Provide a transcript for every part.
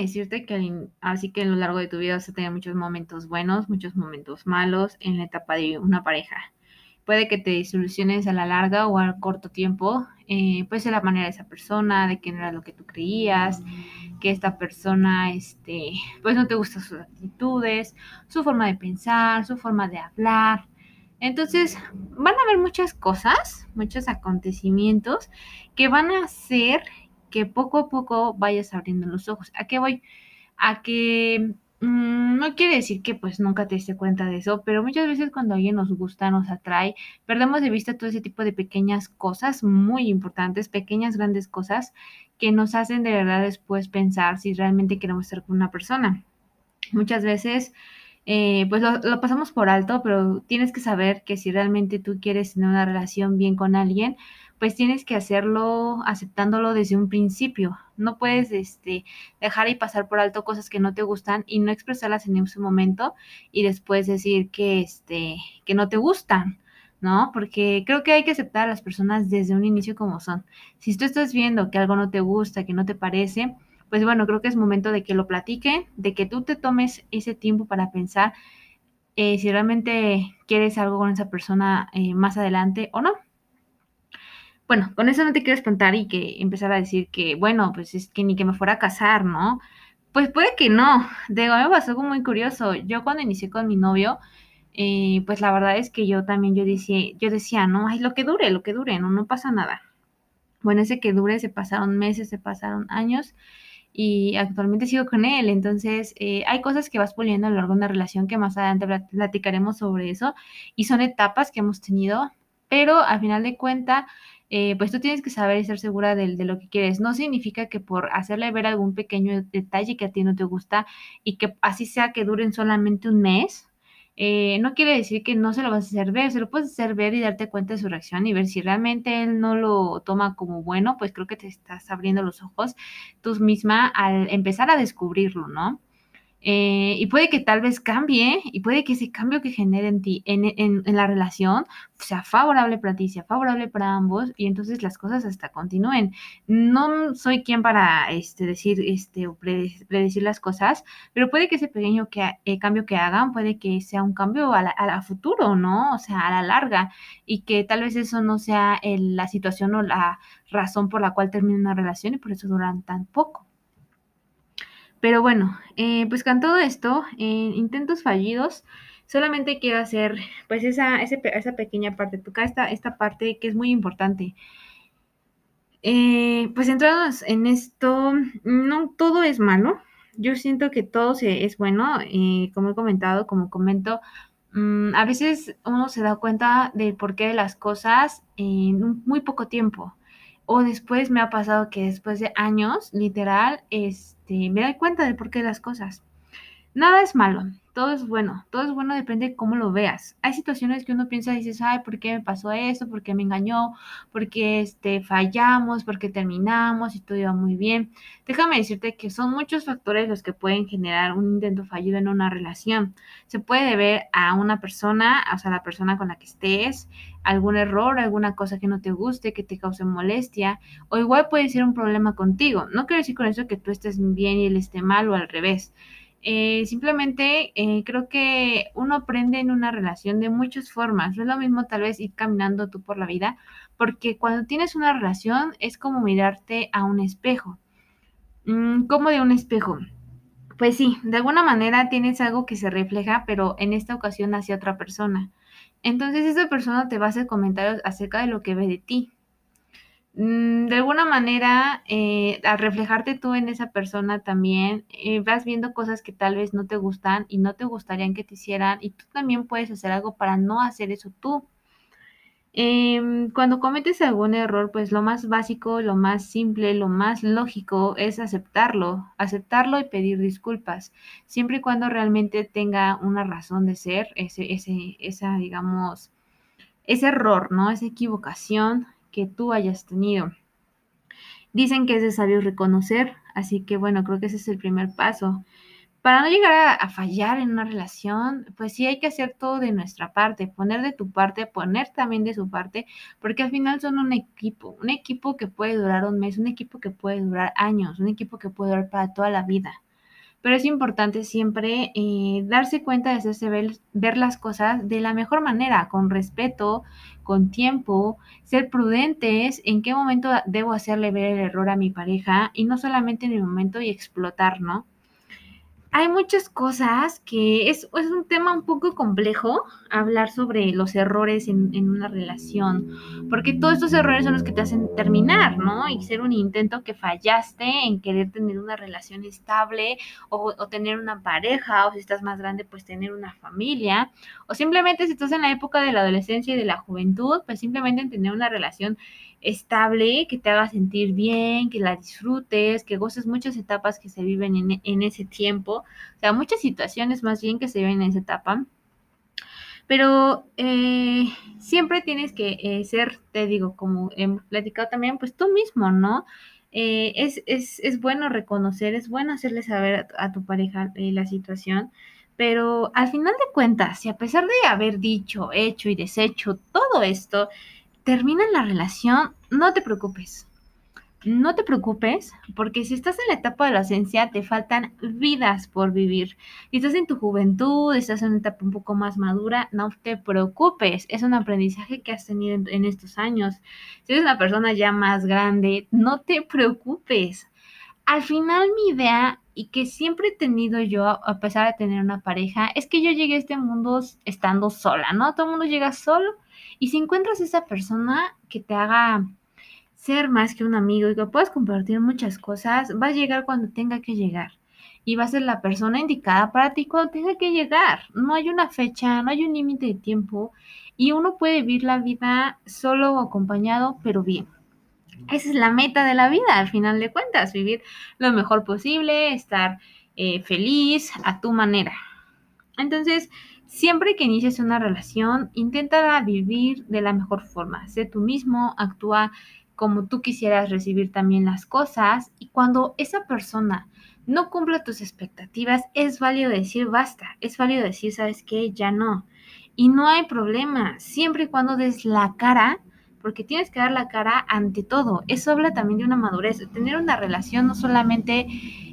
decirte que así que a lo largo de tu vida vas a tener muchos momentos buenos, muchos momentos malos en la etapa de una pareja. Puede que te disoluciones a la larga o a corto tiempo, eh, pues de la manera de esa persona, de que no era lo que tú creías, que esta persona, este, pues no te gustan sus actitudes, su forma de pensar, su forma de hablar. Entonces, van a haber muchas cosas, muchos acontecimientos que van a hacer que poco a poco vayas abriendo los ojos. ¿A qué voy? A que mm, no quiere decir que pues nunca te diste cuenta de eso, pero muchas veces cuando alguien nos gusta, nos atrae, perdemos de vista todo ese tipo de pequeñas cosas muy importantes, pequeñas, grandes cosas que nos hacen de verdad después pensar si realmente queremos estar con una persona. Muchas veces eh, pues lo, lo, pasamos por alto, pero tienes que saber que si realmente tú quieres tener una relación bien con alguien, pues tienes que hacerlo aceptándolo desde un principio. No puedes este, dejar y pasar por alto cosas que no te gustan y no expresarlas en ese momento y después decir que, este, que no te gustan. ¿no? Porque creo que hay que aceptar a las personas desde un inicio como son. Si tú estás viendo que algo no te gusta, que no te parece, pues bueno, creo que es momento de que lo platiquen, de que tú te tomes ese tiempo para pensar eh, si realmente quieres algo con esa persona eh, más adelante o no. Bueno, con eso no te quiero espantar y que empezar a decir que, bueno, pues es que ni que me fuera a casar, ¿no? Pues puede que no. De me pasó algo muy curioso. Yo cuando inicié con mi novio, eh, pues la verdad es que yo también yo decía, yo decía, no, ay, lo que dure, lo que dure, no, no pasa nada. Bueno, ese que dure se pasaron meses, se pasaron años y actualmente sigo con él. Entonces, eh, hay cosas que vas puliendo a lo largo de una relación que más adelante platicaremos sobre eso y son etapas que hemos tenido, pero al final de cuentas, eh, pues tú tienes que saber y ser segura de, lo que quieres. No significa que por hacerle ver algún pequeño detalle que a ti no te gusta y que así sea que duren solamente un mes, eh, no quiere decir que no se lo vas a hacer ver, se lo puedes hacer ver y darte cuenta de su reacción y ver si realmente él no lo toma como bueno, pues creo que te estás abriendo los ojos tú misma al empezar a descubrirlo, ¿no? Eh, y puede que tal vez cambie y puede que ese cambio que genere en ti, en, en, en, la relación, sea favorable para ti, sea favorable para ambos y entonces las cosas hasta continúen. No soy quien para este, decir este, o predecir las cosas, pero puede que ese pequeño que, eh, cambio que hagan, puede que sea un cambio a, la, a, futuro, ¿no? O sea, a la larga y que tal vez eso no sea el, la situación o la razón por la cual termina una relación y por eso duran tan poco. Pero bueno, eh, pues con todo esto, en intentos fallidos, solamente quiero hacer pues esa, esa, pequeña parte, tocar esta, esta parte que es muy importante. Eh, pues entrados en esto, no todo es malo. Yo siento que todo se, es bueno, eh, como he comentado, como comento, mmm, a veces uno se da cuenta del porqué de las cosas en muy poco tiempo. O después me ha pasado que después de años, literal, este, me doy cuenta de por qué las cosas. Nada es malo, todo es bueno, todo es bueno depende de cómo lo veas. Hay situaciones que uno piensa y dices, ay, ¿por qué me pasó esto? ¿Por qué me engañó? ¿Por qué este, fallamos? ¿Por qué terminamos? Y todo iba muy bien. Déjame decirte que son muchos factores los que pueden generar un intento fallido en una relación. Se puede deber a una persona, o sea, a la persona con la que estés, algún error, alguna cosa que no te guste, que te cause molestia, o igual puede ser un problema contigo. No quiero decir con eso que tú estés bien y él esté mal o al revés. Eh, simplemente eh, creo que uno aprende en una relación de muchas formas. No es lo mismo tal vez ir caminando tú por la vida, porque cuando tienes una relación es como mirarte a un espejo. Mm, ¿Cómo de un espejo? Pues sí, de alguna manera tienes algo que se refleja, pero en esta ocasión hacia otra persona. Entonces esa persona te va a hacer comentarios acerca de lo que ve de ti. Mm, de alguna manera, eh, al reflejarte tú en esa persona también, eh, vas viendo cosas que tal vez no te gustan y no te gustarían que te hicieran y tú también puedes hacer algo para no hacer eso tú. Em, cuando cometes algún error, pues lo más básico, lo más simple, lo más lógico es aceptarlo, aceptarlo y pedir disculpas, siempre y cuando realmente tenga una razón de ser ese, ese, esa, digamos, ese error, ¿no? Esa equivocación que tú hayas tenido. Dicen que es de sabio reconocer, así que bueno, creo que ese es el primer paso. para no llegar a, fallar en una relación, pues sí hay que hacer todo de nuestra parte, poner de tu parte, poner también de su parte, porque al final son un equipo, un equipo que puede durar un mes, un equipo que puede durar años, un equipo que puede durar para toda la vida. Pero es importante siempre eh, darse cuenta de hacerse ver, ver las cosas de la mejor manera, con respeto, con tiempo, ser prudentes, en qué momento debo hacerle ver el error a mi pareja y no solamente en el momento y explotar, ¿no? Hay muchas cosas que es, es, un tema un poco complejo hablar sobre los errores en, en, una relación, porque todos estos errores son los que te hacen terminar, ¿no? Y ser un intento que fallaste en querer tener una relación estable o, o tener una pareja, o si estás más grande, pues tener una familia, o simplemente si estás en la época de la adolescencia y de la juventud, pues simplemente en tener una relación estable, que te haga sentir bien, que la disfrutes, que goces muchas etapas que se viven en, ese tiempo, o sea, muchas situaciones más bien que se viven en esa etapa. Pero eh, siempre tienes que eh, ser, te digo, como he platicado también, pues tú mismo, ¿no? Eh, es, es, es, bueno reconocer, es bueno hacerle saber a, a tu pareja la situación, pero al final de cuentas, si a pesar de haber dicho, hecho y deshecho todo esto, termina la relación, no te preocupes. No te preocupes, porque si estás en la etapa de la ausencia, te faltan vidas por vivir. Si estás en tu juventud, estás en una etapa un poco más madura, no te preocupes. Es un aprendizaje que has tenido en, en estos años. Si eres una persona ya más grande, no te preocupes. Al final, mi idea y que siempre he tenido yo, a pesar de tener una pareja, es que yo llegué a este mundo estando sola, ¿no? Todo el mundo llega solo y si encuentras esa persona que te haga ser más que un amigo y que puedas compartir muchas cosas, va a llegar cuando tenga que llegar. Y va a ser la persona indicada para ti cuando tenga que llegar. No hay una fecha, no hay un límite de tiempo. Y uno puede vivir la vida solo o acompañado, pero bien. Esa es la meta de la vida, al final de cuentas, vivir lo mejor posible, estar eh, feliz a tu manera. Entonces, Siempre que inicies una relación, intenta vivir de la mejor forma. Sé tú mismo, actúa como tú quisieras recibir también las cosas y cuando esa persona no cumpla tus expectativas, es válido decir basta, es válido decir, sabes qué, ya no. Y no hay problema, siempre y cuando des la cara porque tienes que dar la cara ante todo. Eso habla también de una madurez. Tener una relación no solamente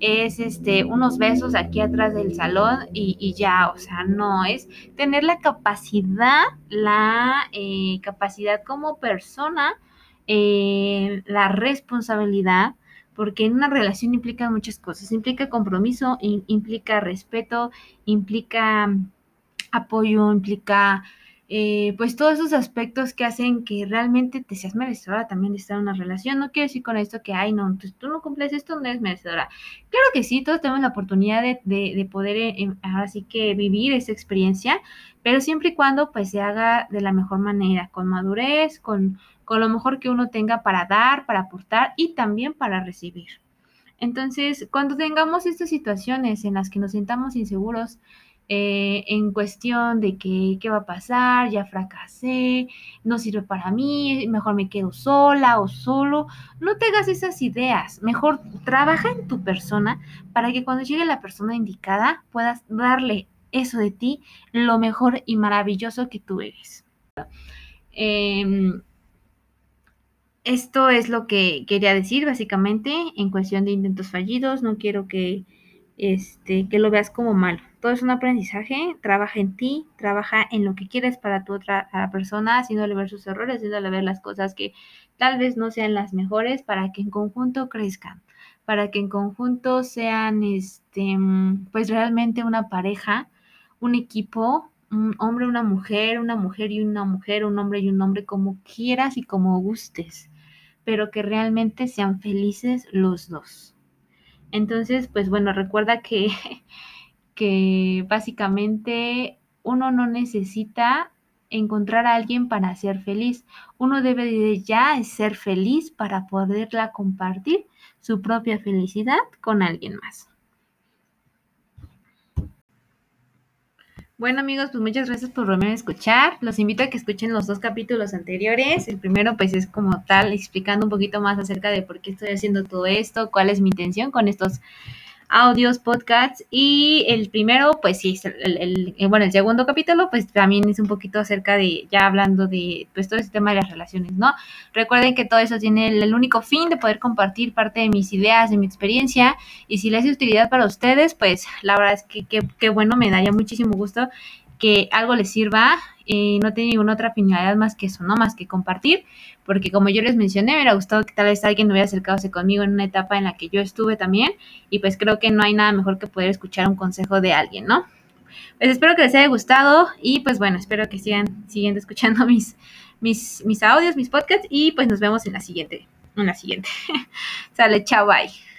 es este unos besos aquí atrás del salón y, ya, o sea, no, es tener la capacidad, la eh, capacidad como persona, eh, la responsabilidad, porque en una relación implica muchas cosas, implica compromiso, implica respeto, implica apoyo, implica eh, pues todos esos aspectos que hacen que realmente te seas merecedora también de estar en una relación. No quiero decir con esto que, ay, no, pues tú no cumples esto, no eres merecedora. Claro que sí, todos tenemos la oportunidad de, poder eh, ahora sí que vivir esa experiencia, pero siempre y cuando pues se haga de la mejor manera, con madurez, con, con lo mejor que uno tenga para dar, para aportar y también para recibir. Entonces, cuando tengamos estas situaciones en las que nos sintamos inseguros, eh, en cuestión de qué va a pasar, ya fracasé, no sirve para mí, mejor me quedo sola o solo. No te hagas esas ideas, mejor trabaja en tu persona para que cuando llegue la persona indicada puedas darle eso de ti, lo mejor y maravilloso que tú eres. Em, esto es lo que quería decir básicamente en cuestión de intentos fallidos. No quiero que, este, que lo veas como malo todo es un aprendizaje, trabaja en ti, trabaja en lo que quieres para tu otra persona, haciéndole ver sus errores, haciéndole ver las cosas que tal vez no sean las mejores para que en conjunto crezcan, para que en conjunto sean este pues realmente una pareja, un equipo, un hombre, una mujer, una mujer y una mujer, un hombre y un hombre como quieras y como gustes, pero que realmente sean felices los dos. Entonces, pues bueno, recuerda que que básicamente uno no necesita encontrar a alguien para ser feliz. Uno debe de ya ser feliz para poderla compartir su propia felicidad con alguien más. Bueno amigos, pues muchas gracias por volver a escuchar. Los invito a que escuchen los dos capítulos anteriores. El primero pues es como tal explicando un poquito más acerca de por qué estoy haciendo todo esto, cuál es mi intención con estos audios, podcasts y el primero, pues sí, el, el, bueno, el segundo capítulo, pues también es un poquito acerca de, ya hablando de, pues todo ese tema de las relaciones, ¿no? Recuerden que todo eso tiene el, único fin de poder compartir parte de mis ideas, de mi experiencia y si les es utilidad para ustedes, pues la verdad es que qué bueno, me daría muchísimo gusto que algo les sirva y no tiene ninguna otra finalidad más que eso, ¿no? Más que compartir, porque como yo les mencioné, me hubiera gustado que tal vez alguien hubiera acercado conmigo en una etapa en la que yo estuve también y pues creo que no hay nada mejor que poder escuchar un consejo de alguien, ¿no? Pues espero que les haya gustado y pues bueno, espero que sigan siguiendo escuchando mis, mis, mis audios, mis podcasts y pues nos vemos en la siguiente, en la siguiente. Sale, chao, bye.